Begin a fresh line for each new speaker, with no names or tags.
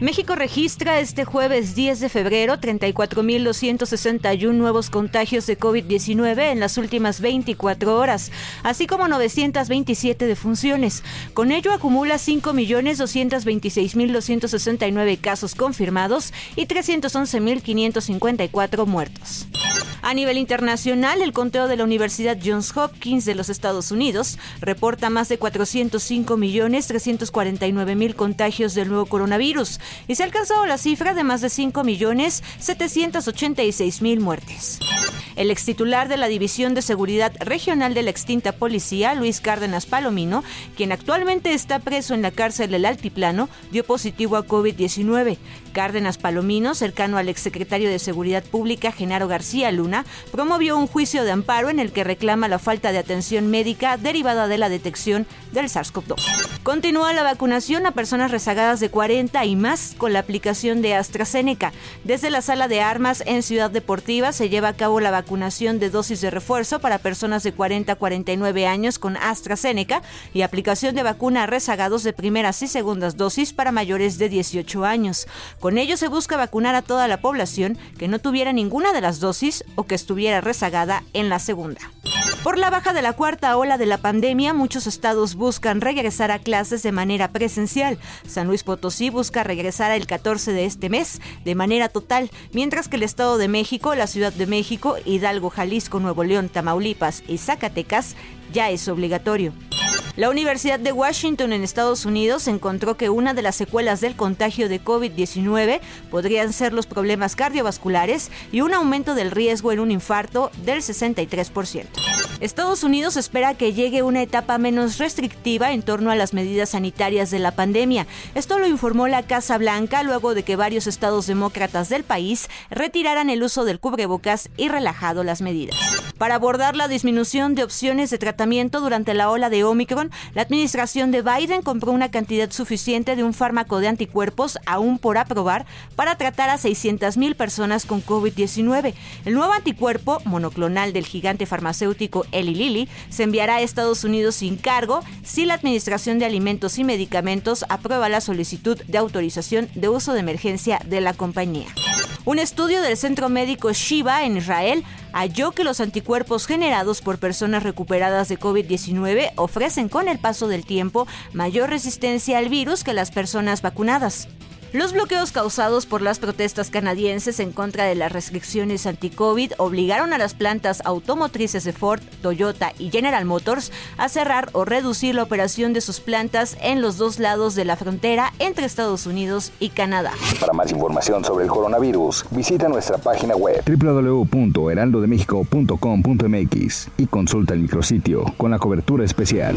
México registra este jueves 10 de febrero 34.261 nuevos contagios de COVID-19 en las últimas 24 horas, así como 927 defunciones. Con ello acumula 5.226.269 casos confirmados y 311.554 muertos. A nivel internacional, el conteo de la Universidad Johns Hopkins de los Estados Unidos reporta más de 405.349.000 contagios del nuevo coronavirus y se ha alcanzado la cifra de más de 5.786.000 muertes. El ex titular de la División de Seguridad Regional de la extinta policía, Luis Cárdenas Palomino, quien actualmente está preso en la cárcel del Altiplano, dio positivo a COVID-19. Cárdenas Palomino, cercano al exsecretario de Seguridad Pública, Genaro García Luna, promovió un juicio de amparo en el que reclama la falta de atención médica derivada de la detección del SARS-CoV-2. Continúa la vacunación a personas rezagadas de 40 y más con la aplicación de AstraZeneca. Desde la sala de armas en Ciudad Deportiva se lleva a cabo la vacunación de dosis de refuerzo para personas de 40 a 49 años con AstraZeneca y aplicación de vacuna a rezagados de primeras y segundas dosis para mayores de 18 años. Con ello se busca vacunar a toda la población que no tuviera ninguna de las dosis o que estuviera rezagada en la segunda. Por la baja de la cuarta ola de la pandemia, muchos estados buscan regresar a clases de manera presencial. San Luis Potosí busca regresar el 14 de este mes de manera total, mientras que el Estado de México, la Ciudad de México, Hidalgo, Jalisco, Nuevo León, Tamaulipas y Zacatecas ya es obligatorio. La Universidad de Washington en Estados Unidos encontró que una de las secuelas del contagio de COVID-19 podrían ser los problemas cardiovasculares y un aumento del riesgo en un infarto del 63%. Estados Unidos espera que llegue una etapa menos restrictiva en torno a las medidas sanitarias de la pandemia. Esto lo informó la Casa Blanca luego de que varios estados demócratas del país retiraran el uso del cubrebocas y relajado las medidas. Para abordar la disminución de opciones de tratamiento durante la ola de Omicron, la administración de Biden compró una cantidad suficiente de un fármaco de anticuerpos aún por aprobar para tratar a 600.000 personas con COVID-19. El nuevo anticuerpo monoclonal del gigante farmacéutico Eli Lilly se enviará a Estados Unidos sin cargo si la Administración de Alimentos y Medicamentos aprueba la solicitud de autorización de uso de emergencia de la compañía. Un estudio del Centro Médico Shiva en Israel halló que los anticuerpos generados por personas recuperadas de COVID-19 ofrecen con el paso del tiempo mayor resistencia al virus que las personas vacunadas. Los bloqueos causados por las protestas canadienses en contra de las restricciones anti-COVID obligaron a las plantas automotrices de Ford, Toyota y General Motors a cerrar o reducir la operación de sus plantas en los dos lados de la frontera entre Estados Unidos y Canadá.
Para más información sobre el coronavirus, visita nuestra página web www.heraldodemexico.com.mx y consulta el micrositio con la cobertura especial.